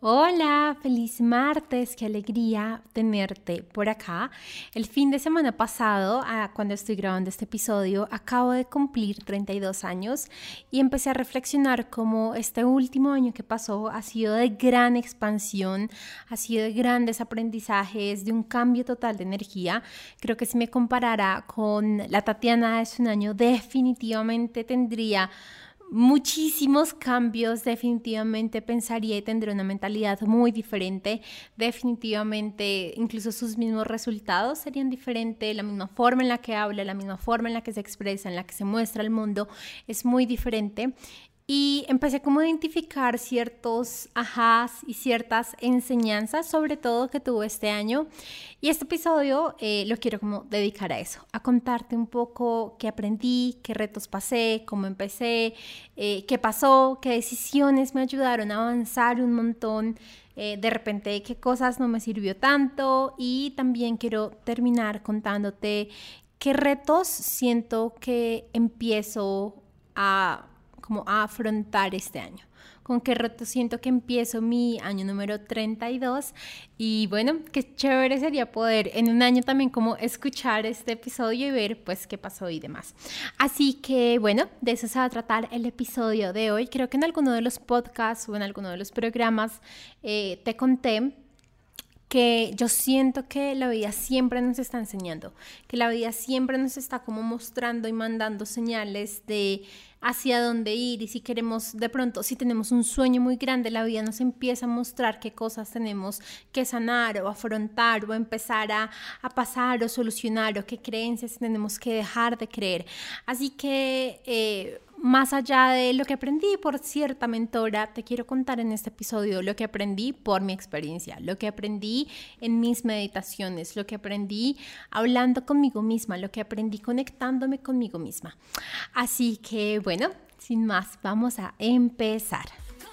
Hola, feliz martes, qué alegría tenerte por acá. El fin de semana pasado, ah, cuando estoy grabando este episodio, acabo de cumplir 32 años y empecé a reflexionar cómo este último año que pasó ha sido de gran expansión, ha sido de grandes aprendizajes, de un cambio total de energía. Creo que si me comparara con la Tatiana de hace un año, definitivamente tendría muchísimos cambios, definitivamente pensaría y tendría una mentalidad muy diferente, definitivamente incluso sus mismos resultados serían diferentes, la misma forma en la que habla, la misma forma en la que se expresa, en la que se muestra al mundo es muy diferente y empecé como a identificar ciertos ajás y ciertas enseñanzas, sobre todo que tuve este año. Y este episodio eh, lo quiero como dedicar a eso, a contarte un poco qué aprendí, qué retos pasé, cómo empecé, eh, qué pasó, qué decisiones me ayudaron a avanzar un montón. Eh, de repente qué cosas no me sirvió tanto y también quiero terminar contándote qué retos siento que empiezo a como afrontar este año. Con qué reto siento que empiezo mi año número 32 y bueno, qué chévere sería poder en un año también como escuchar este episodio y ver pues qué pasó y demás. Así que bueno, de eso se va a tratar el episodio de hoy. Creo que en alguno de los podcasts o en alguno de los programas eh, te conté que yo siento que la vida siempre nos está enseñando, que la vida siempre nos está como mostrando y mandando señales de hacia dónde ir y si queremos de pronto, si tenemos un sueño muy grande, la vida nos empieza a mostrar qué cosas tenemos que sanar o afrontar o empezar a, a pasar o solucionar o qué creencias tenemos que dejar de creer. Así que... Eh, más allá de lo que aprendí por cierta mentora, te quiero contar en este episodio lo que aprendí por mi experiencia, lo que aprendí en mis meditaciones, lo que aprendí hablando conmigo misma, lo que aprendí conectándome conmigo misma. Así que bueno, sin más, vamos a empezar.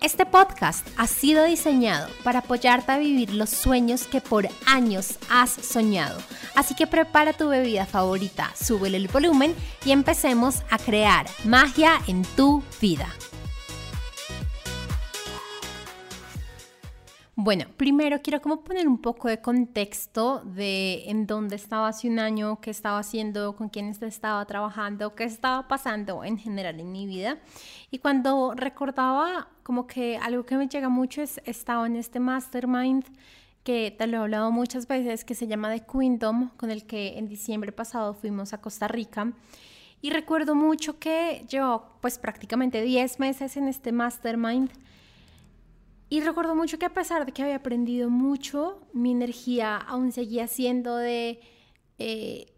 Este podcast ha sido diseñado para apoyarte a vivir los sueños que por años has soñado. Así que prepara tu bebida favorita, súbele el volumen y empecemos a crear magia en tu vida. Bueno, primero quiero como poner un poco de contexto de en dónde estaba hace un año, qué estaba haciendo, con quiénes estaba trabajando, qué estaba pasando en general en mi vida. Y cuando recordaba como que algo que me llega mucho es, estaba en este mastermind que te lo he hablado muchas veces, que se llama The Queendom, con el que en diciembre pasado fuimos a Costa Rica. Y recuerdo mucho que yo, pues prácticamente 10 meses en este mastermind, y recuerdo mucho que a pesar de que había aprendido mucho, mi energía aún seguía siendo de eh,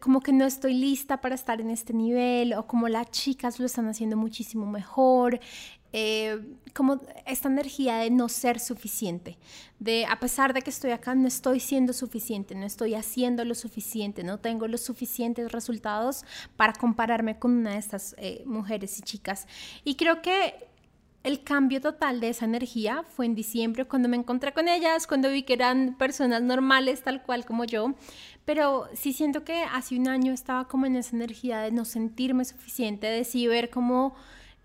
como que no estoy lista para estar en este nivel o como las chicas lo están haciendo muchísimo mejor. Eh, como esta energía de no ser suficiente, de a pesar de que estoy acá, no estoy siendo suficiente, no estoy haciendo lo suficiente, no tengo los suficientes resultados para compararme con una de estas eh, mujeres y chicas. Y creo que el cambio total de esa energía fue en diciembre cuando me encontré con ellas, cuando vi que eran personas normales tal cual como yo, pero sí siento que hace un año estaba como en esa energía de no sentirme suficiente, de sí ver como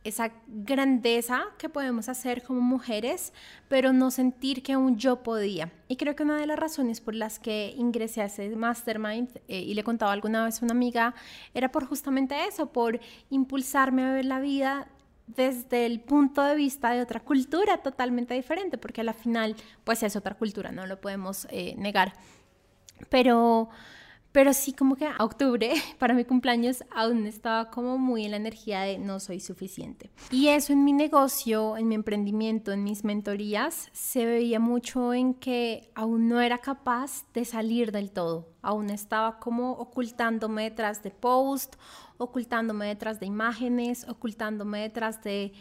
esa grandeza que podemos hacer como mujeres, pero no sentir que aún yo podía. Y creo que una de las razones por las que ingresé a ese mastermind eh, y le contaba alguna vez a una amiga era por justamente eso, por impulsarme a ver la vida desde el punto de vista de otra cultura totalmente diferente, porque a la final, pues es otra cultura, no lo podemos eh, negar. Pero, pero sí como que a octubre, para mi cumpleaños, aún estaba como muy en la energía de no soy suficiente. Y eso en mi negocio, en mi emprendimiento, en mis mentorías, se veía mucho en que aún no era capaz de salir del todo. Aún estaba como ocultándome detrás de post ocultándome detrás de imágenes, ocultándome detrás de,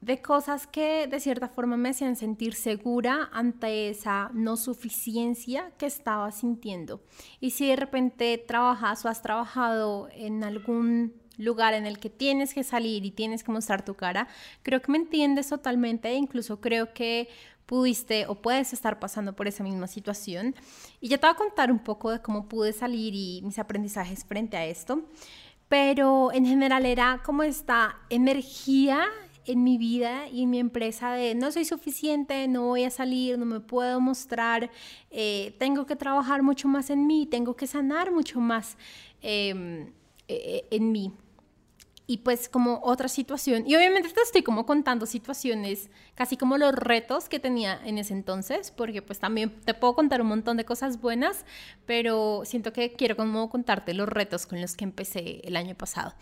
de cosas que de cierta forma me hacían sentir segura ante esa no suficiencia que estaba sintiendo. Y si de repente trabajas o has trabajado en algún lugar en el que tienes que salir y tienes que mostrar tu cara, creo que me entiendes totalmente e incluso creo que pudiste o puedes estar pasando por esa misma situación. Y ya te voy a contar un poco de cómo pude salir y mis aprendizajes frente a esto. Pero en general era como esta energía en mi vida y en mi empresa de no soy suficiente, no voy a salir, no me puedo mostrar, eh, tengo que trabajar mucho más en mí, tengo que sanar mucho más em, e, e, en mí y pues como otra situación. Y obviamente te estoy como contando situaciones, casi como los retos que tenía en ese entonces, porque pues también te puedo contar un montón de cosas buenas, pero siento que quiero como contarte los retos con los que empecé el año pasado.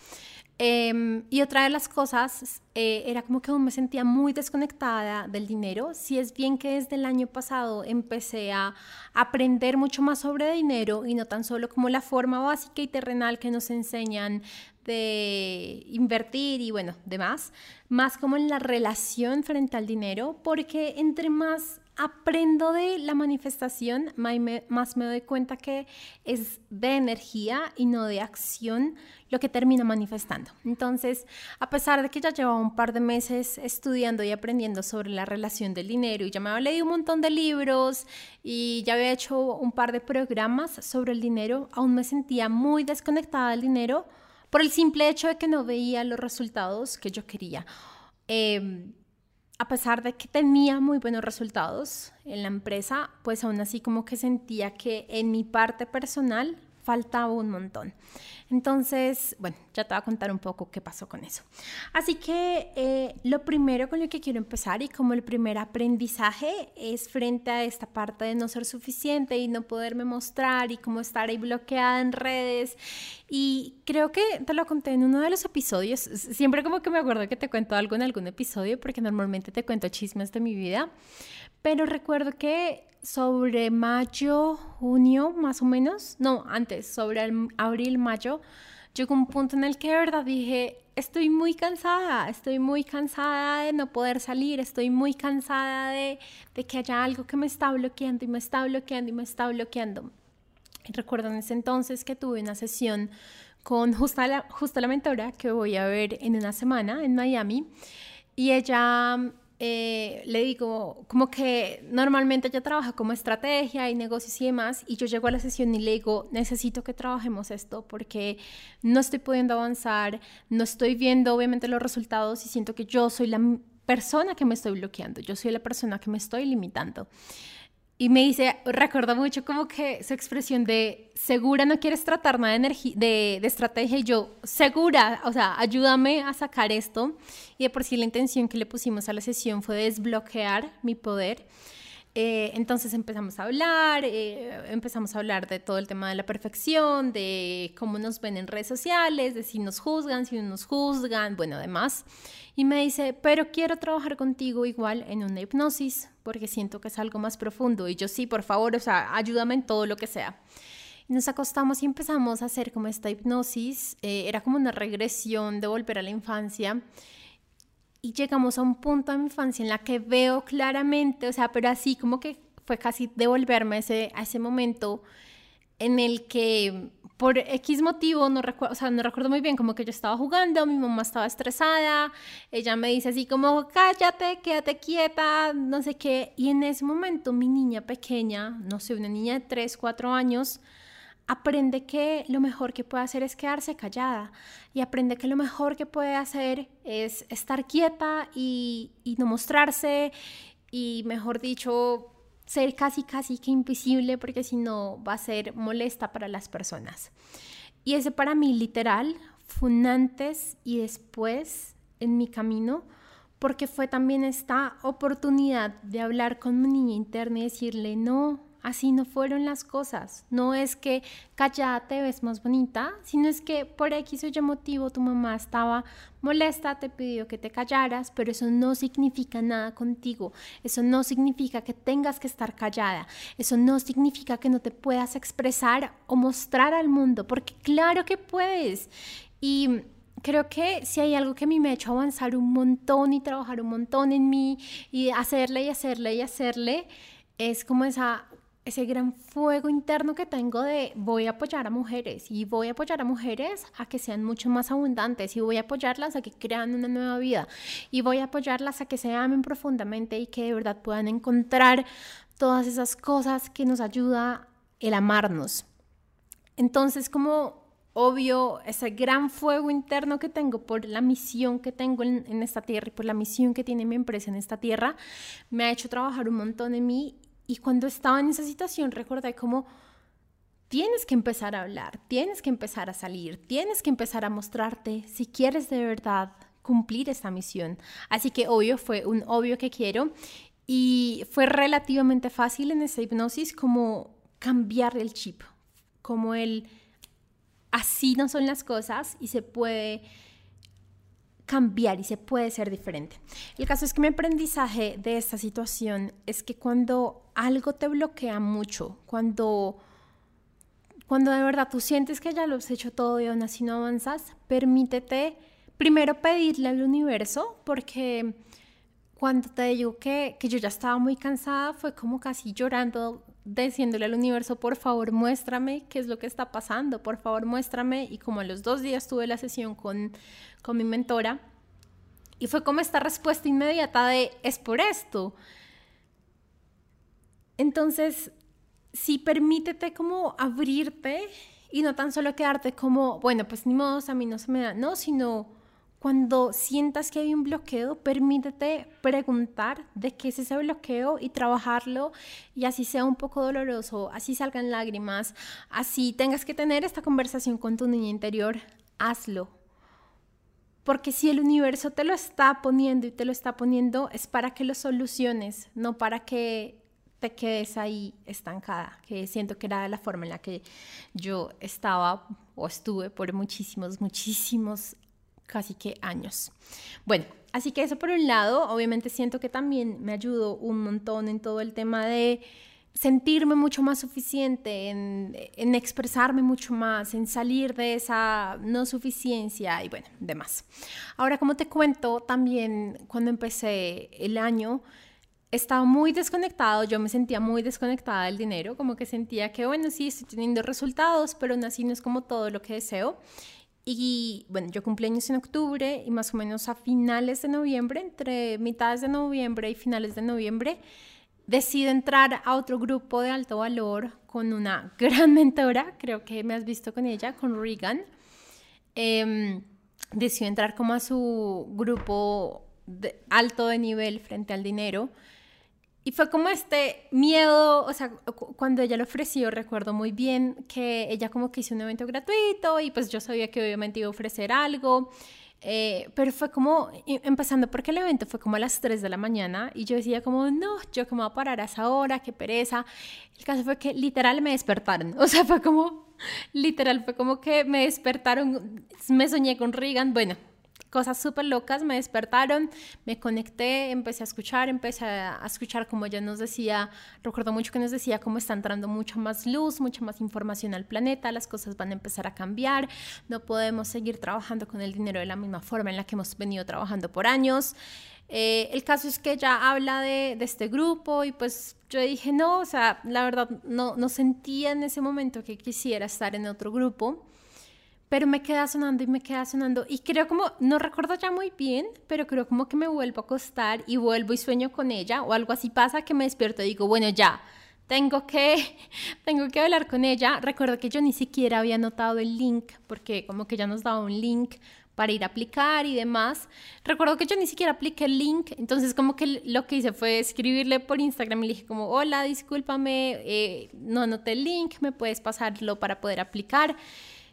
Em, y otra de las cosas eh, era como que aún me sentía muy desconectada del dinero. Si es bien que desde el año pasado empecé a aprender mucho más sobre dinero y no tan solo como la forma básica y terrenal que nos enseñan de invertir y bueno, demás, más como en la relación frente al dinero, porque entre más aprendo de la manifestación, más me doy cuenta que es de energía y no de acción lo que termina manifestando. Entonces, a pesar de que ya llevaba un par de meses estudiando y aprendiendo sobre la relación del dinero y ya me había leído un montón de libros y ya había hecho un par de programas sobre el dinero, aún me sentía muy desconectada del dinero por el simple hecho de que no veía los resultados que yo quería. Em, a pesar de que tenía muy buenos resultados en la empresa, pues aún así como que sentía que en mi parte personal faltaba un montón. Entonces, bueno, ya te voy a contar un poco qué pasó con eso. Así que eh, lo primero con lo que quiero empezar y como el primer aprendizaje es frente a esta parte de no ser suficiente y no poderme mostrar y cómo estar ahí bloqueada en redes. Y creo que te lo conté en uno de los episodios. Siempre como que me acuerdo que te cuento algo en algún episodio porque normalmente te cuento chismes de mi vida. Pero recuerdo que sobre mayo, junio, más o menos, no, antes, sobre el abril, mayo, llegó un punto en el que de verdad dije, estoy muy cansada, estoy muy cansada de no poder salir, estoy muy cansada de, de que haya algo que me está bloqueando y me está bloqueando y me está bloqueando. Y recuerdo en ese entonces que tuve una sesión con justa la, justa la mentora que voy a ver en una semana en Miami y ella eh, le digo, como que normalmente ella trabaja como estrategia y negocios y demás, y yo llego a la sesión y le digo, necesito que trabajemos esto porque no estoy pudiendo avanzar, no estoy viendo obviamente los resultados y siento que yo soy la persona que me estoy bloqueando, yo soy la persona que me estoy limitando. Y me dice, recuerda mucho como que su expresión de segura no quieres tratar nada de, de, de, estrategia y yo, segura, o sea, ayúdame a sacar esto. Y de por sí la intención que le pusimos a la sesión fue desbloquear mi poder. Eh, entonces empezamos a hablar, eh, empezamos a hablar de todo el tema de la perfección, de cómo nos ven en redes sociales, de si nos juzgan, si no nos juzgan, bueno, además. Y me dice, pero quiero trabajar contigo igual en una hipnosis, porque siento que es algo más profundo. Y yo sí, por favor, o sea, ayúdame en todo lo que sea. Y nos acostamos y empezamos a hacer como esta hipnosis, eh, era como una regresión de volver a la infancia y llegamos a un punto de mi infancia en la que veo claramente, o sea, pero así como que fue casi devolverme ese, a ese momento en el que por X motivo, no recuerdo, o sea, no recuerdo muy bien, como que yo estaba jugando, mi mamá estaba estresada, ella me dice así como, cállate, quédate quieta, no sé qué, y en ese momento mi niña pequeña, no sé, una niña de 3, 4 años, aprende que lo mejor que puede hacer es quedarse callada y aprende que lo mejor que puede hacer es estar quieta y, no mostrarse y mejor dicho ser casi casi que invisible porque si no va a ser molesta para las personas. Y ese para mí literal fue un antes y después en mi camino porque fue también esta oportunidad de hablar con mi niña interna y decirle no, Así no fueron las cosas. No es que callada te ves más bonita, sino es que por X o Y motivo tu mamá estaba molesta, te pidió que te callaras, pero eso no significa nada contigo. Eso no significa que tengas que estar callada. Eso no significa que no te puedas expresar o mostrar al mundo, porque claro que puedes. Y creo que si hay algo que a mí me ha hecho avanzar un montón y trabajar un montón en mí y hacerle y hacerle y hacerle, es como esa ese gran fuego interno que tengo de voy a apoyar a mujeres y voy a apoyar a mujeres a que sean mucho más abundantes y voy a apoyarlas a que crean una nueva vida y voy a apoyarlas a que se amen profundamente y que de verdad puedan encontrar todas esas cosas que nos ayuda el amarnos. Entonces, como obvio, ese gran fuego interno que tengo por la misión que tengo en, en, esta tierra y por la misión que tiene mi empresa en esta tierra, me ha hecho trabajar un montón en mí y cuando estaba en esa situación recordé como tienes que empezar a hablar, tienes que empezar a salir, tienes que empezar a mostrarte si quieres de verdad cumplir esta misión. Así que obvio fue un obvio que quiero y fue relativamente fácil en esa hipnosis como cambiar el chip, como el así no son las cosas y se puede cambiar y se puede ser diferente. El caso es que mi aprendizaje de esta situación es que cuando algo te bloquea mucho, cuando, cuando de verdad tú sientes que ya lo has hecho todo y aún así no avanzas, permítete primero pedirle al universo, porque cuando te digo que, que yo ya estaba muy cansada, fue como casi llorando diciéndole al universo, por favor, muéstrame qué es lo que está pasando, por favor, muéstrame. Y como a los dos días tuve la sesión con, con mi mentora, y fue como esta respuesta inmediata de, es por esto. Entonces, sí, permítete como abrirte y no tan solo quedarte como, bueno, pues ni modo, a mí no se me da, no, sino cuando sientas que hay un bloqueo, permítete preguntar de qué es ese bloqueo y trabajarlo y así sea un poco doloroso, así salgan lágrimas, así tengas que tener esta conversación con tu niña interior, hazlo. Porque si el universo te lo está poniendo y te lo está poniendo, es para que lo soluciones, no para que te quedes ahí estancada, que siento que era la forma en la que yo estaba o estuve por muchísimos, muchísimos casi que años. Bueno, así que eso por un lado, obviamente siento que también me ayudó un montón en todo el tema de sentirme mucho más suficiente, en, en, expresarme mucho más, en salir de esa no suficiencia y bueno, demás. Ahora, como te cuento, también cuando empecé el año, estaba muy desconectado, yo me sentía muy desconectada del dinero, como que sentía que, bueno, sí, estoy teniendo resultados, pero aún así no es como todo lo que deseo. Y bueno, yo cumpleaños en octubre y más o menos a finales de noviembre, entre mitades de noviembre y finales de noviembre, decido entrar a otro grupo de alto valor con una gran mentora, creo que me has visto con ella, con Regan. Eh, decido entrar como a su grupo de alto de nivel frente al dinero y fue como este miedo, o sea, cuando ella lo ofreció, recuerdo muy bien que ella como que hizo un evento gratuito y pues yo sabía que obviamente iba a ofrecer algo, eh, pero fue como, empezando porque el evento fue como a las 3 de la mañana y yo decía como, no, yo cómo voy a parar a esa hora, qué pereza. El caso fue que literal me despertaron, o sea, fue como, literal, fue como que me despertaron, me soñé con Regan, bueno, cosas súper locas me despertaron, me conecté, empecé a escuchar, empecé a escuchar como ella nos decía, recuerdo mucho que nos decía cómo está entrando mucha más luz, mucha más información al planeta, las cosas van a empezar a cambiar, no podemos seguir trabajando con el dinero de la misma forma en la que hemos venido trabajando por años. Eh, el caso es que ella habla de, de, este grupo y pues yo dije, no, o sea, la verdad no, no sentía en ese momento que quisiera estar en otro grupo pero me queda sonando y me queda sonando y creo como, no recuerdo ya muy bien, pero creo como que me vuelvo a acostar y vuelvo y sueño con ella o algo así pasa que me despierto y digo, bueno, ya, tengo que, tengo que hablar con ella. Recuerdo que yo ni siquiera había notado el link porque como que ya nos daba un link para ir a aplicar y demás. Recuerdo que yo ni siquiera apliqué el link, entonces como que lo que hice fue escribirle por Instagram y le dije como, hola, discúlpame, eh, no anoté el link, me puedes pasarlo para poder aplicar.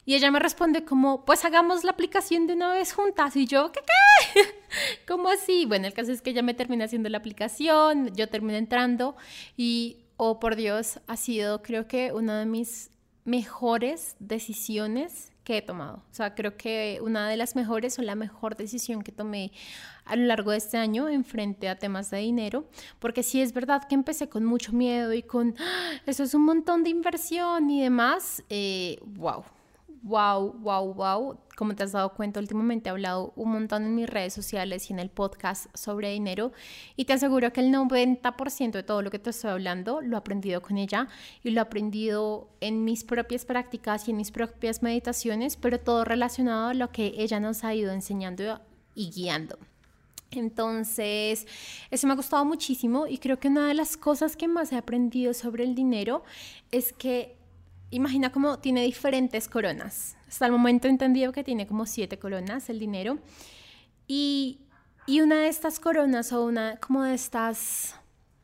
Y ella me responde como, pues hagamos la aplicación de una vez juntas. Y yo, ¿qué qué? ¿Cómo así? Bueno, el caso es que ella me termina haciendo la aplicación, yo termino entrando y, oh por Dios, ha sido creo que una de mis mejores decisiones que he tomado. O sea, creo que una de las mejores o la mejor decisión que tomé a lo largo de este año en frente a temas de dinero, porque sí es verdad que empecé con mucho miedo y con, ¡Ah! eso es un montón de inversión y demás, eh, wow wow, wow, wow. Como te has dado cuenta, últimamente he hablado un montón en mis redes sociales y en el podcast sobre dinero y te aseguro que el 90% de todo lo que te estoy hablando lo he aprendido con ella y lo he aprendido en mis propias prácticas y en mis propias meditaciones, pero todo relacionado a lo que ella nos ha ido enseñando y guiando. Entonces, eso me ha gustado muchísimo y creo que una de las cosas que más he aprendido sobre el dinero es que imagina cómo tiene diferentes coronas. Hasta el momento he entendido que tiene como siete coronas el dinero. Y, y una de estas coronas o una como de estas,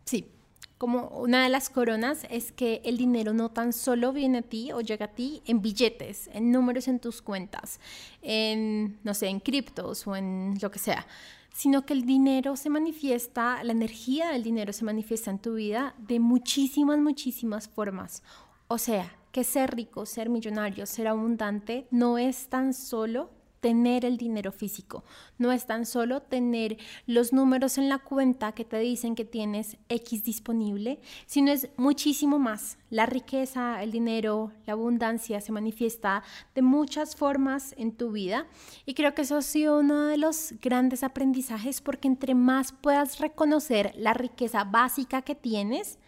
sí, como una de las coronas es que el dinero no tan solo viene a ti o llega a ti en billetes, en números en tus cuentas, en, no sé, en criptos o en lo que sea, sino que el dinero se manifiesta, la energía del dinero se manifiesta en tu vida de muchísimas, muchísimas formas. O sea, que ser rico, ser millonario, ser abundante no es tan solo tener el dinero físico, no es tan solo tener los números en la cuenta que te dicen que tienes X disponible, sino es muchísimo más. La riqueza, el dinero, la abundancia se manifiesta de muchas formas en tu vida y creo que eso ha sido uno de los grandes aprendizajes porque entre más puedas reconocer la riqueza básica que tienes,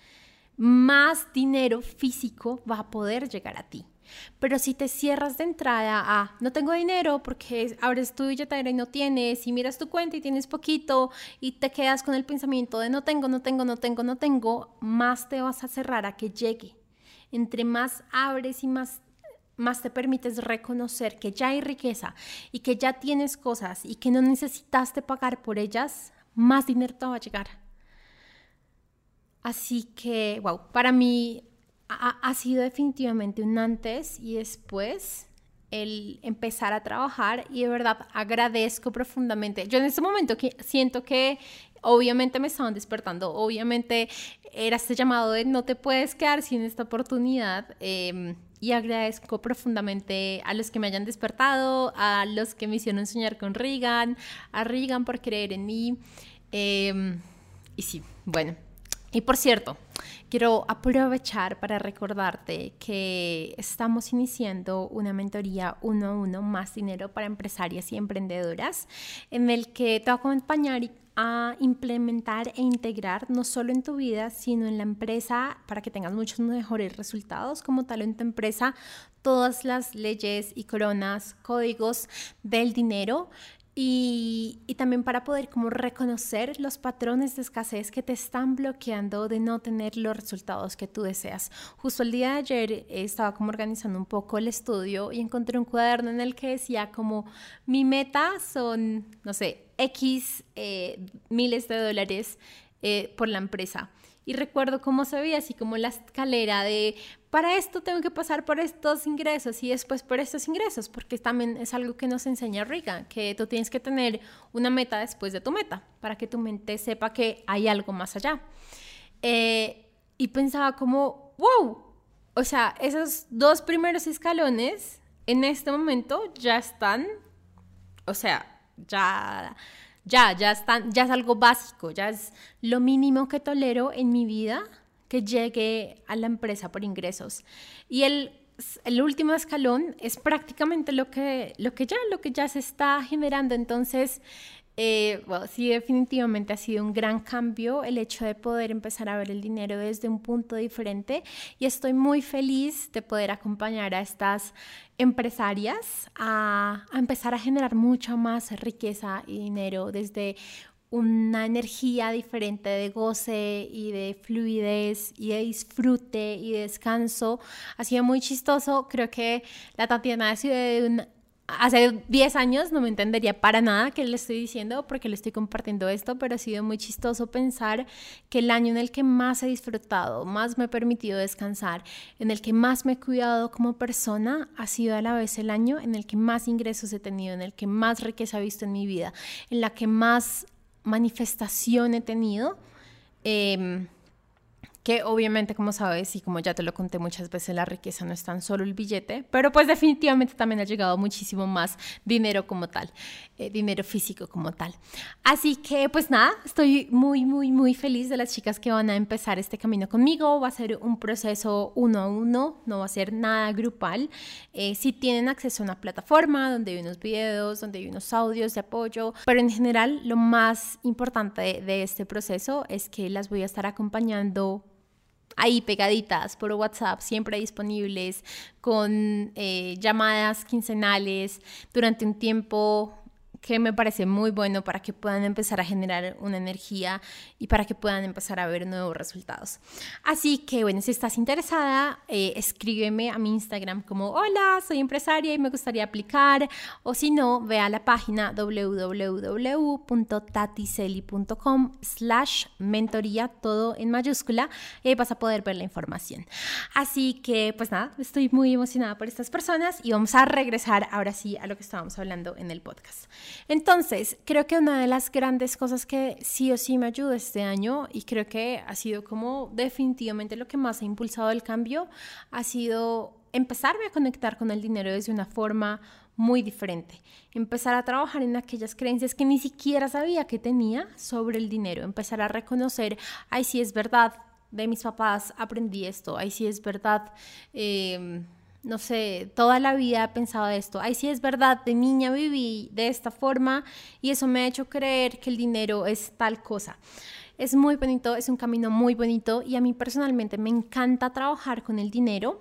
más dinero físico va a poder llegar a ti. Pero si te cierras de entrada a no tengo dinero porque abres tu billetera y no tienes, y miras tu cuenta y tienes poquito y te quedas con el pensamiento de no tengo, no tengo, no tengo, no tengo, más te vas a cerrar a que llegue. Entre más abres y más más te permites reconocer que ya hay riqueza y que ya tienes cosas y que no necesitaste pagar por ellas, más dinero te va a llegar. Así que, wow, para mí ha, sido definitivamente un antes y después el empezar a trabajar y de verdad agradezco profundamente. Yo en este momento que siento que obviamente me estaban despertando, obviamente era este llamado de no te puedes quedar sin esta oportunidad. Em, y agradezco profundamente a los que me hayan despertado, a los que me hicieron soñar con Regan, a Regan por creer en mí. Em, y sí, bueno, y por cierto, quiero aprovechar para recordarte que estamos iniciando una mentoría uno a uno más dinero para empresarias y emprendedoras, en el que te voy a acompañar a implementar e integrar no solo en tu vida, sino en la empresa para que tengas muchos mejores resultados como tal en tu empresa, todas las leyes y coronas, códigos del dinero y, también para poder como reconocer los patrones de escasez que te están bloqueando de no tener los resultados que tú deseas. Justo el día de ayer eh, estaba como organizando un poco el estudio y encontré un cuaderno en el que decía como mi meta son, no sé, X eh, miles de dólares eh, por la empresa. Y recuerdo cómo se veía así como la escalera de, para esto tengo que pasar por estos ingresos y después por estos ingresos, porque también es algo que nos enseña Riga, que tú tienes que tener una meta después de tu meta, para que tu mente sepa que hay algo más allá. Eh, y pensaba como, wow, o sea, esos dos primeros escalones en este momento ya están, o sea, ya ya, ya, es algo básico, ya es lo mínimo que tolero en mi vida que llegue a la empresa por ingresos. Y el, el último escalón es prácticamente lo que, lo que ya, lo que ya se está generando. Entonces, eh, bueno, sí, definitivamente ha sido un gran cambio el hecho de poder empezar a ver el dinero desde un punto diferente y estoy muy feliz de poder acompañar a estas empresarias a, a empezar a generar mucha más riqueza y dinero desde una energía diferente de goce y de fluidez y de disfrute y de descanso. Ha sido muy chistoso. Creo que la Tatiana ha sido de un hace 10 años no me entendería para nada que le estoy diciendo porque le estoy compartiendo esto, pero ha sido muy chistoso pensar que el año en el que más he disfrutado, más me he permitido descansar, en el que más me he cuidado como persona, ha sido a la vez el año en el que más ingresos he tenido, en el que más riqueza he visto en mi vida, en la que más manifestación he tenido. Em, que obviamente, como sabes, y como ya te lo conté muchas veces, la riqueza no es tan solo el billete, pero pues definitivamente también ha llegado muchísimo más dinero como tal, eh, dinero físico como tal. Así que pues nada, estoy muy, muy, muy feliz de las chicas que van a empezar este camino conmigo. Va a ser un proceso uno a uno, no va a ser nada grupal. Eh, si tienen acceso a una plataforma donde hay unos videos, donde hay unos audios de apoyo, pero en general lo más importante de, de este proceso es que las voy a estar acompañando ahí pegaditas por WhatsApp, siempre disponibles, con eh, llamadas quincenales durante un tiempo que me parece muy bueno para que puedan empezar a generar una energía y para que puedan empezar a ver nuevos resultados. Así que bueno, si estás interesada, eh, escríbeme a mi Instagram como hola, soy empresaria y me gustaría aplicar o si no, ve a la página www.taticeli.com slash mentoría, todo en mayúscula y ahí vas a poder ver la información. Así que pues nada, estoy muy emocionada por estas personas y vamos a regresar ahora sí a lo que estábamos hablando en el podcast. Entonces, creo que una de las grandes cosas que sí o sí me ayuda este año y creo que ha sido como definitivamente lo que más ha impulsado el cambio, ha sido empezarme a conectar con el dinero desde una forma muy diferente. Empezar a trabajar en aquellas creencias que ni siquiera sabía que tenía sobre el dinero. Empezar a reconocer, ay, sí es verdad, de mis papás aprendí esto, ay, sí es verdad. Eh, no sé, toda la vida he pensado esto. Ay, sí es verdad, de niña viví de esta forma y eso me ha hecho creer que el dinero es tal cosa. Es muy bonito, es un camino muy bonito y a mí personalmente me encanta trabajar con el dinero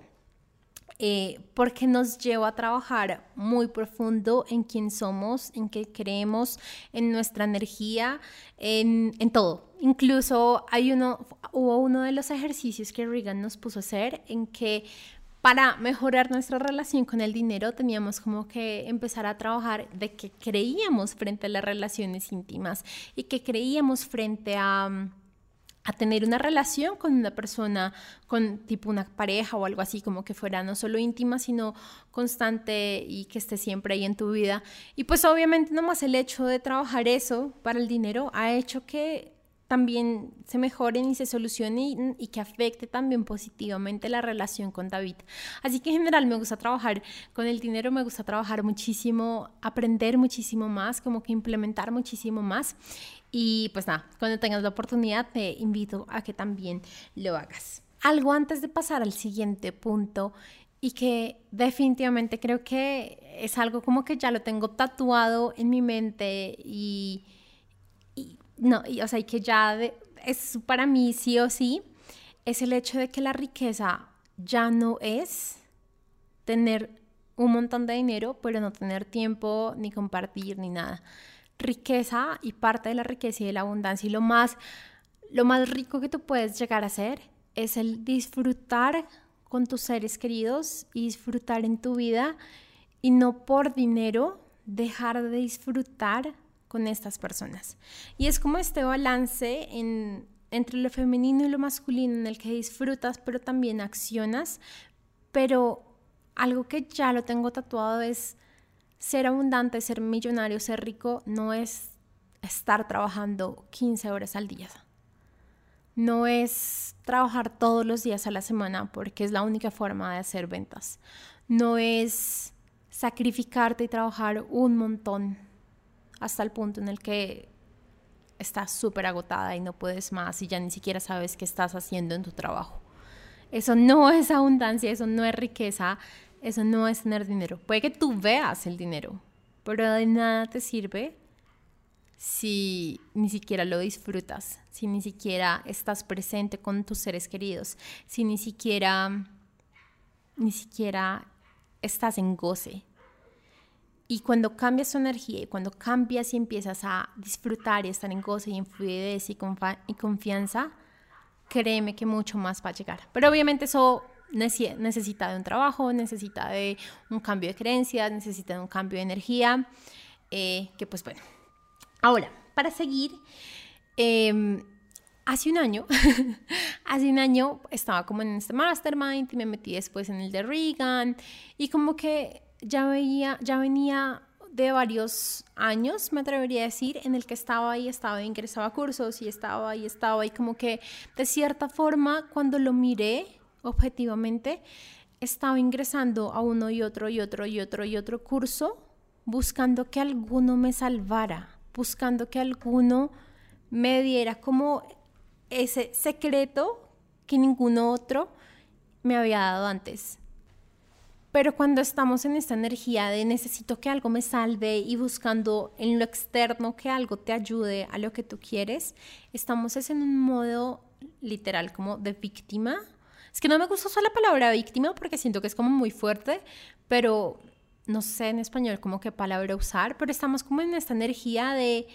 eh, porque nos lleva a trabajar muy profundo en quién somos, en qué creemos, en nuestra energía, en, en todo. Incluso hay uno, hubo uno de los ejercicios que Regan nos puso a hacer en que para mejorar nuestra relación con el dinero teníamos como que empezar a trabajar de qué creíamos frente a las relaciones íntimas y que creíamos frente a, a tener una relación con una persona, con tipo una pareja o algo así, como que fuera no solo íntima, sino constante y que esté siempre ahí en tu vida. Y pues obviamente nomás el hecho de trabajar eso para el dinero ha hecho que también se mejoren y se solucionen y, que afecte también positivamente la relación con David. Así que en general me gusta trabajar con el dinero, me gusta trabajar muchísimo, aprender muchísimo más, como que implementar muchísimo más. Y pues nada, cuando tengas la oportunidad te invito a que también lo hagas. Algo antes de pasar al siguiente punto y que definitivamente creo que es algo como que ya lo tengo tatuado en mi mente y no, y, o sea, que ya es para mí sí o sí, es el hecho de que la riqueza ya no es tener un montón de dinero, pero no tener tiempo, ni compartir, ni nada. Riqueza y parte de la riqueza y de la abundancia y lo más, lo más rico que tú puedes llegar a hacer es el disfrutar con tus seres queridos y disfrutar en tu vida y no por dinero dejar de disfrutar con estas personas. Y es como este balance entre lo femenino y lo masculino en el que disfrutas, pero también accionas. Pero algo que ya lo tengo tatuado es ser abundante, ser millonario, ser rico, no es estar trabajando 15 horas al día. No es trabajar todos los días a la semana porque es la única forma de hacer ventas. No es sacrificarte y trabajar un montón hasta el punto en el que estás súper agotada y no puedes más y ya ni siquiera sabes qué estás haciendo en tu trabajo. Eso no es abundancia, eso no es riqueza, eso no es tener dinero. Puede que tú veas el dinero, pero de nada te sirve si ni siquiera lo disfrutas, si ni siquiera estás presente con tus seres queridos, si ni siquiera ni siquiera estás en goce, y cuando cambias tu energía y cuando cambias y empiezas a disfrutar y estar en goce y en fluidez y, y confianza, créeme que mucho más va a llegar. Pero obviamente eso necesita de un trabajo, necesita de un cambio de creencias, necesita de un cambio de energía, eh, que pues bueno. Ahora, para seguir, em, hace un año, hace un año estaba como en este mastermind y me metí después en el de Regan y como que ya veía, ya venía de varios años, me atrevería a decir, en el que estaba ahí, estaba ingresaba a cursos y estaba ahí, estaba ahí, como que de cierta forma, cuando lo miré objetivamente, estaba ingresando a uno y otro y otro y otro y otro curso, buscando que alguno me salvara, buscando que alguno me diera como ese secreto que ninguno otro me había dado antes. Pero cuando estamos en esta energía de necesito que algo me salve y buscando en lo externo que algo te ayude a lo que tú quieres, estamos en un modo literal como de víctima. Es que no me gusta usar la palabra víctima porque siento que es como muy fuerte, pero no sé en español como qué palabra usar, pero estamos como en esta energía de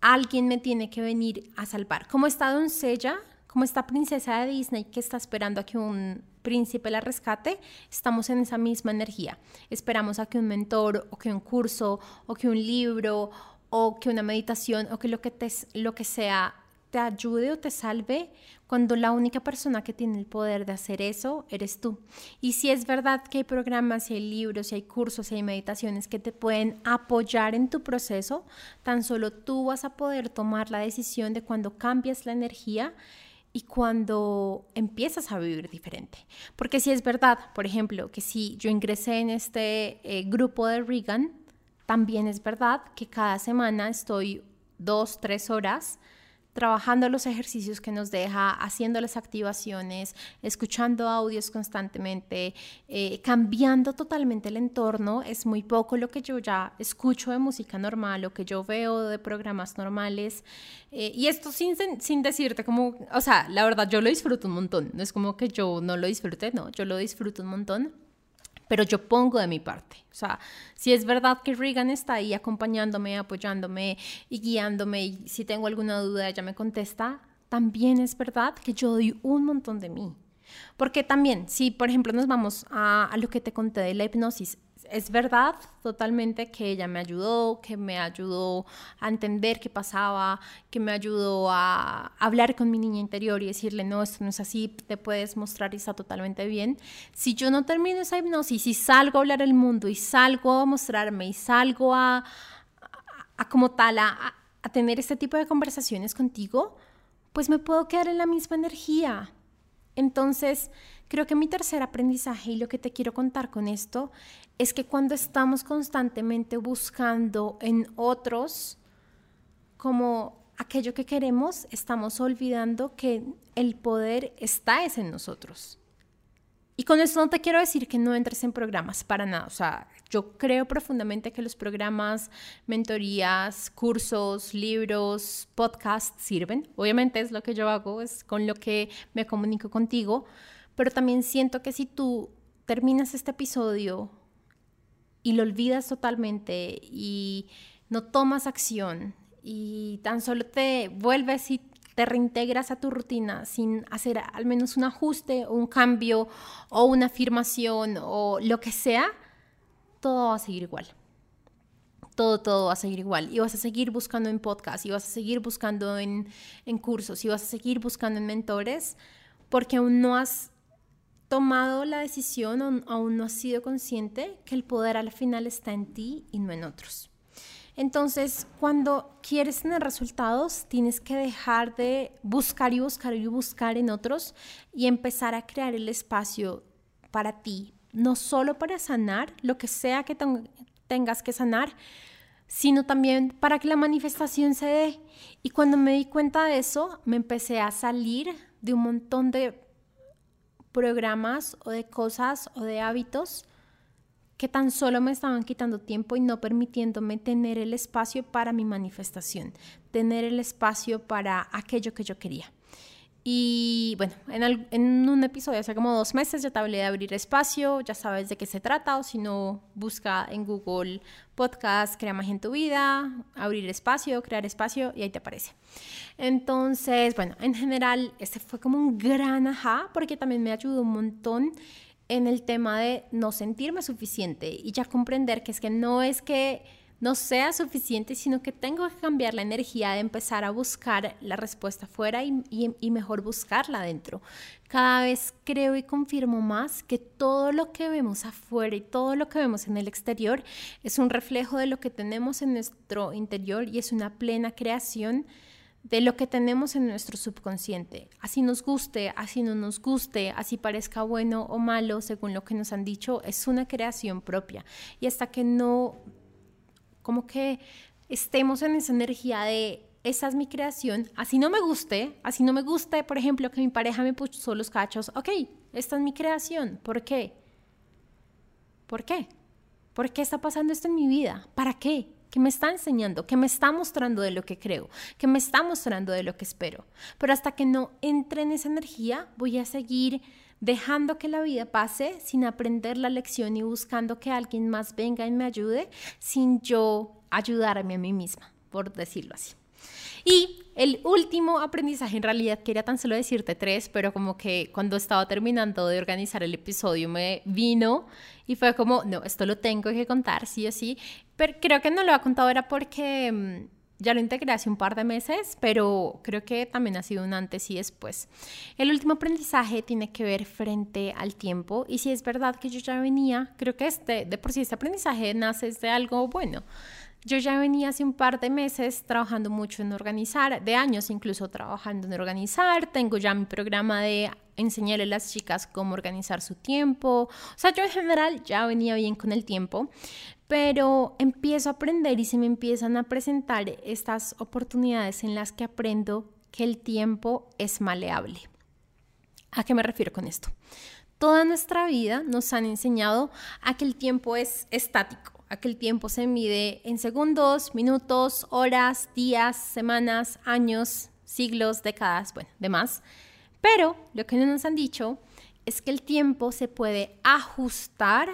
alguien me tiene que venir a salvar. Como esta doncella, como esta princesa de Disney que está esperando a que un príncipe la rescate, estamos en esa misma energía. Esperamos a que un mentor o que un curso o que un libro o que una meditación o que lo que, te, lo que sea te ayude o te salve cuando la única persona que tiene el poder de hacer eso eres tú. Y si es verdad que hay programas, y hay libros, y hay cursos, y hay meditaciones que te pueden apoyar en tu proceso, tan solo tú vas a poder tomar la decisión de cuando cambias la energía y cuando empiezas a vivir diferente. Porque si es verdad, por ejemplo, que si yo ingresé en este eh, grupo de Regan, también es verdad que cada semana estoy dos, tres horas trabajando los ejercicios que nos deja, haciendo las activaciones, escuchando audios constantemente, eh, cambiando totalmente el entorno. Es muy poco lo que yo ya escucho de música normal, lo que yo veo de programas normales. Eh, y esto sin, sin decirte como, o sea, la verdad yo lo disfruto un montón. No es como que yo no lo disfrute, no, yo lo disfruto un montón pero yo pongo de mi parte. O sea, si es verdad que Regan está ahí acompañándome, apoyándome y guiándome, y si tengo alguna duda ella me contesta, también es verdad que yo doy un montón de mí. Porque también, si por ejemplo nos vamos a, lo que te conté de la hipnosis, es verdad totalmente que ella me ayudó, que me ayudó a entender qué pasaba, que me ayudó a hablar con mi niña interior y decirle, no, esto no es así, te puedes mostrar y está totalmente bien. Si yo no termino esa hipnosis y salgo a hablar al mundo y salgo a mostrarme y salgo a, a, como tal, a, a tener este tipo de conversaciones contigo, pues me puedo quedar en la misma energía. Entonces, creo que mi tercer aprendizaje y lo que te quiero contar con esto es que cuando estamos constantemente buscando en otros como aquello que queremos, estamos olvidando que el poder está es en nosotros. Y con esto no te quiero decir que no entres en programas, para nada. O sea, yo creo profundamente que los programas, mentorías, cursos, libros, podcasts sirven. Obviamente es lo que yo hago, es con lo que me comunico contigo. Pero también siento que si tú terminas este episodio y lo olvidas totalmente y no tomas acción y tan solo te vuelves y te reintegras a tu rutina sin hacer al menos un ajuste o un cambio o una afirmación o lo que sea, todo va a seguir igual. Todo, todo va a seguir igual. Y vas a seguir buscando en podcast, y vas a seguir buscando en, en cursos, y vas a seguir buscando en mentores, porque aún no has tomado la decisión o aún no has sido consciente que el poder al final está en ti y no en otros. Entonces, cuando quieres tener resultados, tienes que dejar de buscar y buscar y buscar en otros y empezar a crear el espacio para ti, no solo para sanar lo que sea que tengas que sanar, sino también para que la manifestación se dé. Y cuando me di cuenta de eso, me empecé a salir de un montón de programas o de cosas o de hábitos que tan solo me estaban quitando tiempo y no permitiéndome tener el espacio para mi manifestación, tener el espacio para aquello que yo quería. Y bueno, en, un episodio hace como dos meses ya te hablé de abrir espacio, ya sabes de qué se trata, o si no, busca en Google Podcast, Crea Magia en tu vida, abrir espacio, crear espacio, y ahí te aparece. Entonces, bueno, en general, este fue como un gran ajá, porque también me ayudó un montón en el tema de no sentirme suficiente y ya comprender que es que no es que no sea suficiente, sino que tengo que cambiar la energía de empezar a buscar la respuesta afuera y, mejor buscarla adentro. Cada vez creo y confirmo más que todo lo que vemos afuera y todo lo que vemos en el exterior es un reflejo de lo que tenemos en nuestro interior y es una plena creación de lo que tenemos en nuestro subconsciente. Así nos guste, así no nos guste, así parezca bueno o malo, según lo que nos han dicho, es una creación propia. Y hasta que no como que estemos en esa energía de esa es mi creación, así no me guste, así no me guste, por ejemplo, que mi pareja me puso los cachos, ok, esta es mi creación, ¿por qué? ¿Por qué? ¿Por qué está pasando esto en mi vida? ¿Para qué? ¿Qué me está enseñando? ¿Qué me está mostrando de lo que creo? ¿Qué me está mostrando de lo que espero? Pero hasta que no entre en esa energía, voy a seguir dejando que la vida pase sin aprender la lección y buscando que alguien más venga y me ayude sin yo ayudarme a mí misma, por decirlo así. Y el último aprendizaje, en realidad quería tan solo decirte tres, pero como que cuando estaba terminando de organizar el episodio me vino y fue como, no, esto lo tengo que contar, sí o sí, pero creo que no lo ha contado era porque mm, ya lo integré hace un par de meses, pero creo que también ha sido un antes y después. El último aprendizaje tiene que ver frente al tiempo y si es verdad que yo ya venía, creo que este, de por sí este aprendizaje nace de algo bueno. Yo ya venía hace un par de meses trabajando mucho en organizar, de años incluso trabajando en organizar, tengo ya mi programa de enseñarle a las chicas cómo organizar su tiempo, o sea, yo en general ya venía bien con el tiempo, pero empiezo a aprender y se me empiezan a presentar estas oportunidades en las que aprendo que el tiempo es maleable. ¿A qué me refiero con esto? Toda nuestra vida nos han enseñado a que el tiempo es estático Aquel tiempo se mide en segundos, minutos, horas, días, semanas, años, siglos, décadas, bueno, demás. Pero lo que no nos han dicho es que el tiempo se puede ajustar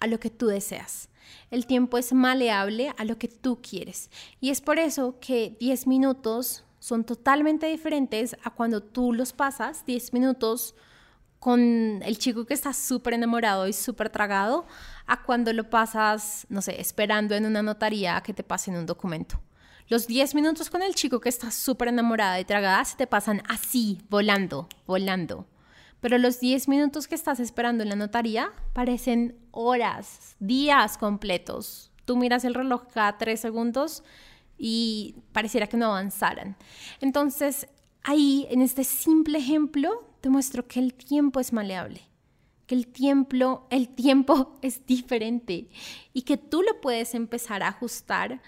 a lo que tú deseas. El tiempo es maleable a lo que tú quieres. Y es por eso que 10 minutos son totalmente diferentes a cuando tú los pasas, 10 minutos con el chico que está súper enamorado y súper tragado, a cuando lo pasas, no sé, esperando en una notaría a que te pasen un documento. Los 10 minutos con el chico que está súper enamorada y tragada se te pasan así, volando, volando. Pero los 10 minutos que estás esperando en la notaría parecen horas, días completos. Tú miras el reloj cada 3 segundos y pareciera que no avanzaran. Entonces, ahí, en este simple ejemplo, te muestro que el tiempo es maleable que el tiempo, el tiempo es diferente y que tú lo puedes empezar a ajustar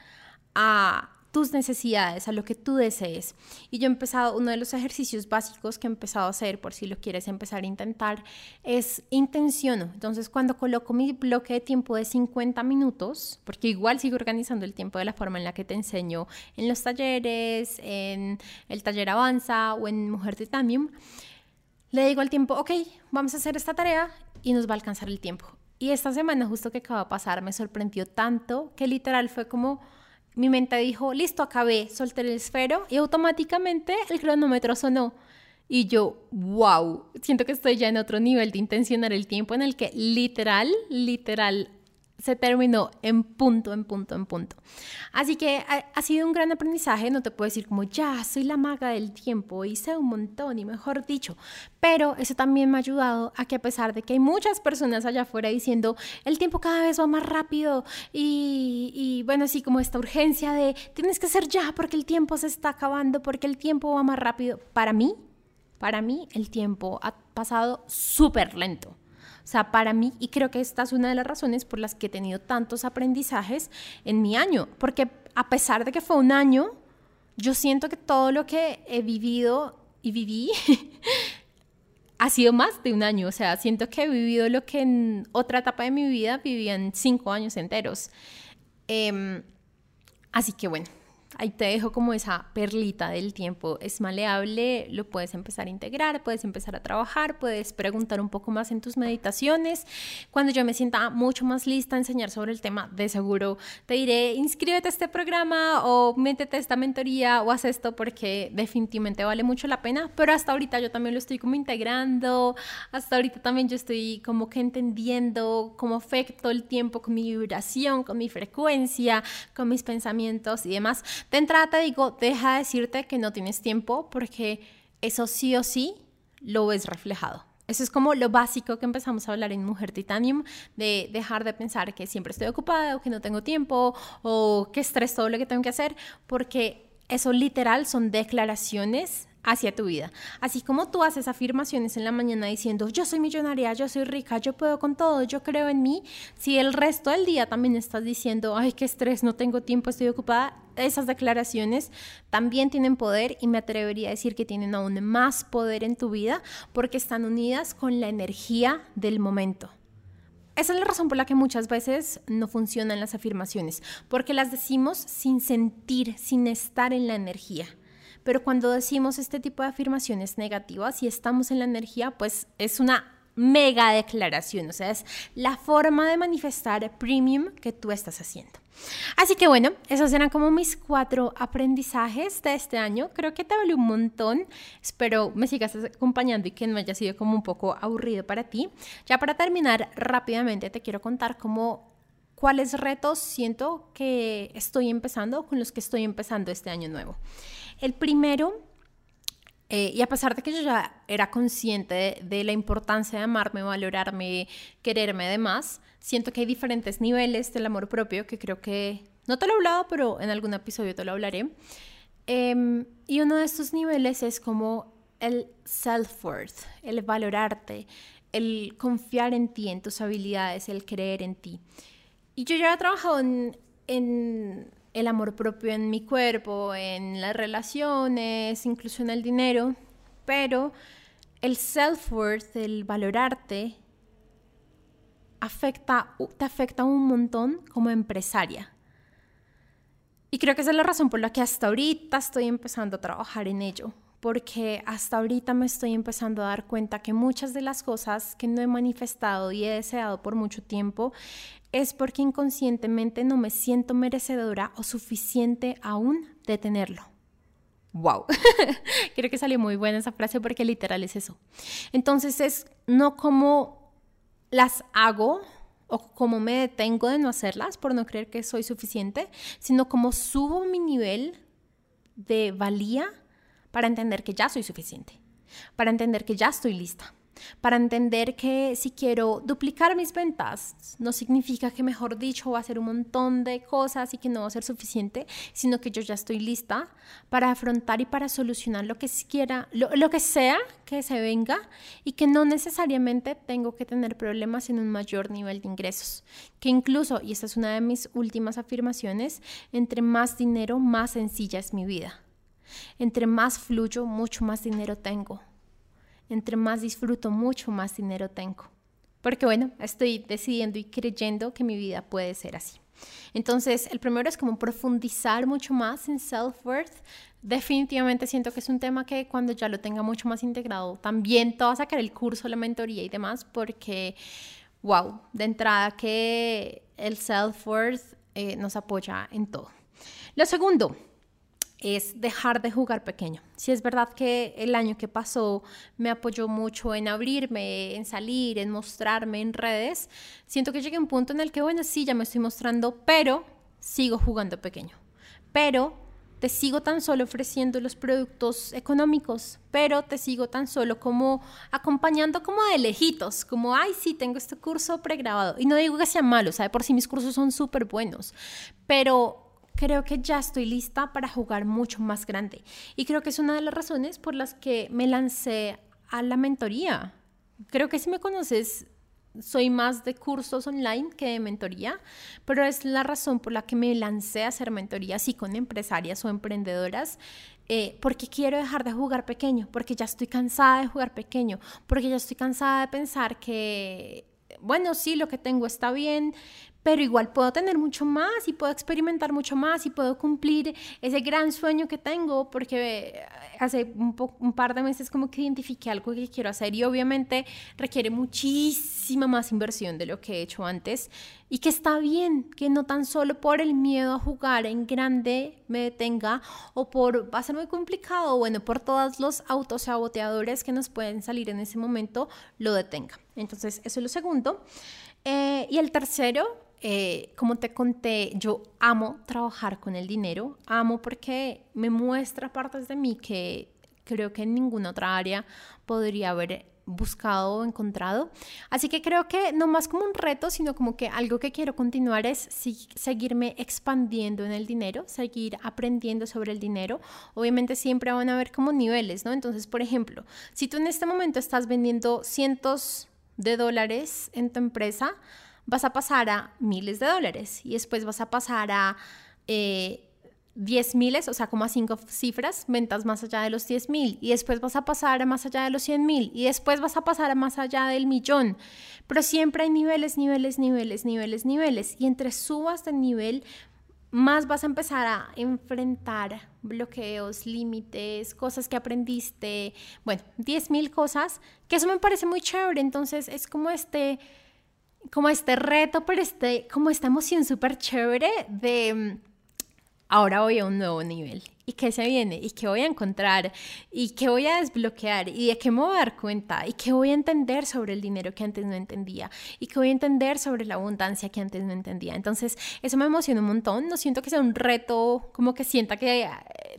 a tus necesidades, a lo que tú desees. Y yo he empezado, uno de los ejercicios básicos que he empezado a hacer, por si lo quieres empezar a intentar, es intenciono. Entonces, cuando coloco mi bloque de tiempo de 50 minutos, porque igual sigo organizando el tiempo de la forma en la que te enseño en los talleres, en el taller Avanza o en Mujer Titanium, le digo al tiempo, ok, vamos a hacer esta tarea y nos va a alcanzar el tiempo. Y esta semana justo que acaba de pasar me sorprendió tanto que literal fue como mi mente dijo, listo, acabé, solté el esfero y automáticamente el cronómetro sonó. Y yo, wow, siento que estoy ya en otro nivel de intencionar el tiempo en el que literal, literal se terminó en punto, en punto, en punto. Así que ha, sido un gran aprendizaje, no te puedo decir como ya soy la maga del tiempo, hice un montón y mejor dicho, pero eso también me ha ayudado a que a pesar de que hay muchas personas allá afuera diciendo el tiempo cada vez va más rápido y, y bueno, así como esta urgencia de tienes que ser ya porque el tiempo se está acabando, porque el tiempo va más rápido, para mí, para mí el tiempo ha pasado súper lento. Sea, para mí, y creo que esta es una de las razones por las que he tenido tantos aprendizajes en mi año, porque a pesar de que fue un año, yo siento que todo lo que he vivido y viví ha sido más de un año. O sea, siento que he vivido lo que en otra etapa de mi vida vivía en cinco años enteros. Em, así que bueno, ahí te dejo como esa perlita del tiempo. Es maleable, lo puedes empezar a integrar, puedes empezar a trabajar, puedes preguntar un poco más en tus meditaciones. Cuando yo me sienta mucho más lista a enseñar sobre el tema, de seguro te diré, inscríbete a este programa o métete a esta mentoría o haz esto porque definitivamente vale mucho la pena. Pero hasta ahorita yo también lo estoy como integrando, hasta ahorita también yo estoy como que entendiendo cómo afecto el tiempo con mi vibración, con mi frecuencia, con mis pensamientos y demás. De entrada te digo, deja de decirte que no tienes tiempo porque eso sí o sí lo ves reflejado. Eso es como lo básico que empezamos a hablar en Mujer Titanium, de dejar de pensar que siempre estoy ocupada o que no tengo tiempo o que estrés todo lo que tengo que hacer, porque eso literal son declaraciones hacia tu vida. Así como tú haces afirmaciones en la mañana diciendo, yo soy millonaria, yo soy rica, yo puedo con todo, yo creo en mí, si el resto del día también estás diciendo, ay, qué estrés, no tengo tiempo, estoy ocupada, esas declaraciones también tienen poder y me atrevería a decir que tienen aún más poder en tu vida porque están unidas con la energía del momento. Esa es la razón por la que muchas veces no funcionan las afirmaciones, porque las decimos sin sentir, sin estar en la energía. Pero cuando decimos este tipo de afirmaciones negativas y estamos en la energía, pues es una mega declaración, o sea, es la forma de manifestar premium que tú estás haciendo. Así que bueno, esos eran como mis cuatro aprendizajes de este año. Creo que te valió un montón. Espero me sigas acompañando y que no haya sido como un poco aburrido para ti. Ya para terminar rápidamente te quiero contar cómo cuáles retos siento que estoy empezando con los que estoy empezando este año nuevo. El primero, eh, y a pesar de que yo ya era consciente de, la importancia de amarme, valorarme, quererme demás, siento que hay diferentes niveles del amor propio que creo que, no te lo he hablado, pero en algún episodio te lo hablaré. Em, y uno de estos niveles es como el self-worth, el valorarte, el confiar en ti, en tus habilidades, el creer en ti. Y yo ya he trabajado en el amor propio en mi cuerpo, en las relaciones, incluso en el dinero, pero el self-worth, el valorarte, afecta, te afecta un montón como empresaria. Y creo que esa es la razón por la que hasta ahorita estoy empezando a trabajar en ello, porque hasta ahorita me estoy empezando a dar cuenta que muchas de las cosas que no he manifestado y he deseado por mucho tiempo es porque inconscientemente no me siento merecedora o suficiente aún de tenerlo. Wow, creo que salió muy buena esa frase porque literal es eso. Entonces es no como las hago o como me detengo de no hacerlas por no creer que soy suficiente, sino como subo mi nivel de valía para entender que ya soy suficiente, para entender que ya estoy lista, para entender que si quiero duplicar mis ventas, no significa que, mejor dicho, va a hacer un montón de cosas y que no va a ser suficiente, sino que yo ya estoy lista para afrontar y para solucionar lo que quiera, lo, lo que sea que se venga y que no necesariamente tengo que tener problemas en un mayor nivel de ingresos. Que incluso, y esta es una de mis últimas afirmaciones, entre más dinero, más sencilla es mi vida. Entre más fluyo, mucho más dinero tengo entre más disfruto, mucho más dinero tengo. Porque bueno, estoy decidiendo y creyendo que mi vida puede ser así. Entonces, el primero es como profundizar mucho más en self-worth. Definitivamente siento que es un tema que cuando ya lo tenga mucho más integrado, también va a sacar el curso, la mentoría y demás, porque, wow, de entrada que el self-worth eh, nos apoya en todo. Lo segundo, es dejar de jugar pequeño. Si es verdad que el año que pasó me apoyó mucho en abrirme, en salir, en mostrarme en redes, siento que llegué a un punto en el que, bueno, sí, ya me estoy mostrando, pero sigo jugando pequeño. Pero te sigo tan solo ofreciendo los productos económicos, pero te sigo tan solo como acompañando como de lejitos, como, ay, sí, tengo este curso pregrabado. Y no digo que sea malo, ¿sabe? Por si mis cursos son súper buenos, pero creo que ya estoy lista para jugar mucho más grande. Y creo que es una de las razones por las que me lancé a la mentoría. Creo que si me conoces, soy más de cursos online que de mentoría, pero es la razón por la que me lancé a hacer mentoría, así con empresarias o emprendedoras, eh, porque quiero dejar de jugar pequeño, porque ya estoy cansada de jugar pequeño, porque ya estoy cansada de pensar que bueno, sí, lo que tengo está bien, pero igual puedo tener mucho más y puedo experimentar mucho más y puedo cumplir ese gran sueño que tengo porque eh, hace un, un, par de meses como que identifiqué algo que quiero hacer y obviamente requiere muchísima más inversión de lo que he hecho antes y que está bien que no tan solo por el miedo a jugar en grande me detenga o por va a ser muy complicado, bueno, por todos los autosaboteadores que nos pueden salir en ese momento lo detenga. Entonces, eso es lo segundo. Eh, y el tercero, eh, como te conté, yo amo trabajar con el dinero, amo porque me muestra partes de mí que creo que en ninguna otra área podría haber buscado o encontrado. Así que creo que no más como un reto, sino como que algo que quiero continuar es seguirme expandiendo en el dinero, seguir aprendiendo sobre el dinero. Obviamente siempre van a haber como niveles, ¿no? Entonces, por ejemplo, si tú en este momento estás vendiendo cientos de dólares en tu empresa, vas a pasar a miles de dólares y después vas a pasar a eh, 10 miles, o sea, como a cinco cifras, ventas más allá de los 10 mil. Y después vas a pasar a más allá de los 100 mil. Y después vas a pasar a más allá del millón. Pero siempre hay niveles, niveles, niveles, niveles, niveles. Y entre subas de nivel más vas a empezar a enfrentar bloqueos, límites, cosas que aprendiste, bueno, 10 mil cosas, que eso me parece muy chévere, entonces es como este, como este reto, pero este, como esta emoción súper chévere de mm, ahora voy a un nuevo nivel y qué se viene y qué voy a encontrar y qué voy a desbloquear y de qué me voy a dar cuenta y qué voy a entender sobre el dinero que antes no entendía y qué voy a entender sobre la abundancia que antes no entendía. Entonces, eso me emociona un montón. No siento que sea un reto, como que sienta que eh,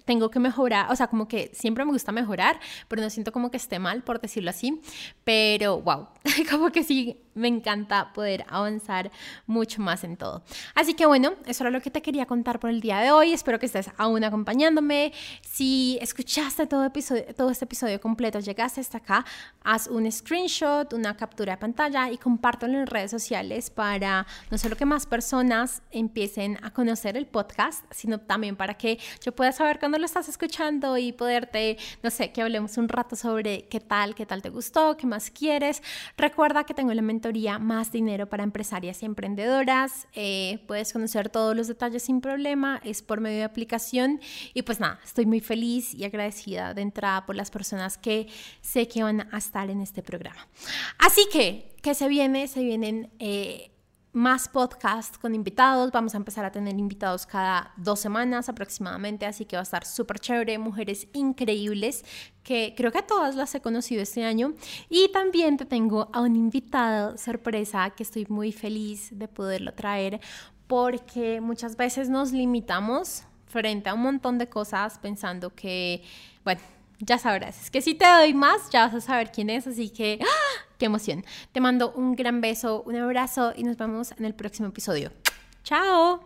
tengo que mejorar, o sea, como que siempre me gusta mejorar, pero no siento como que esté mal, por decirlo así. Pero, wow, como que sí, me encanta poder avanzar mucho más en todo. Así que bueno, eso era lo que te quería contar por el día de hoy. Espero que estés aún acompañando si escuchaste todo, episodio, todo este episodio completo, llegaste hasta acá, haz un screenshot, una captura de pantalla y compártelo en redes sociales para no solo que más personas empiecen a conocer el podcast, sino también para que yo pueda saber cuándo lo estás escuchando y poderte, no sé, que hablemos un rato sobre qué tal, qué tal te gustó, qué más quieres. Recuerda que tengo la mentoría Más Dinero para Empresarias y Emprendedoras. Eh, puedes conocer todos los detalles sin problema, es por medio de aplicación y pues pues nada, estoy muy feliz y agradecida de entrada por las personas que sé que van a estar en este programa. Así que, ¿qué se viene? Se vienen... Eh, más podcasts con invitados. Vamos a empezar a tener invitados cada dos semanas aproximadamente, así que va a estar súper chévere. Mujeres increíbles que creo que todas las he conocido este año. Y también te tengo a un invitado sorpresa que estoy muy feliz de poderlo traer porque muchas veces nos limitamos frente a un montón de cosas pensando que, bueno, ya sabrás, es que si te doy más, ya vas a saber quién es, así que, ¡ah! ¡qué emoción! Te mando un gran beso, un abrazo y nos vemos en el próximo episodio. ¡Chao!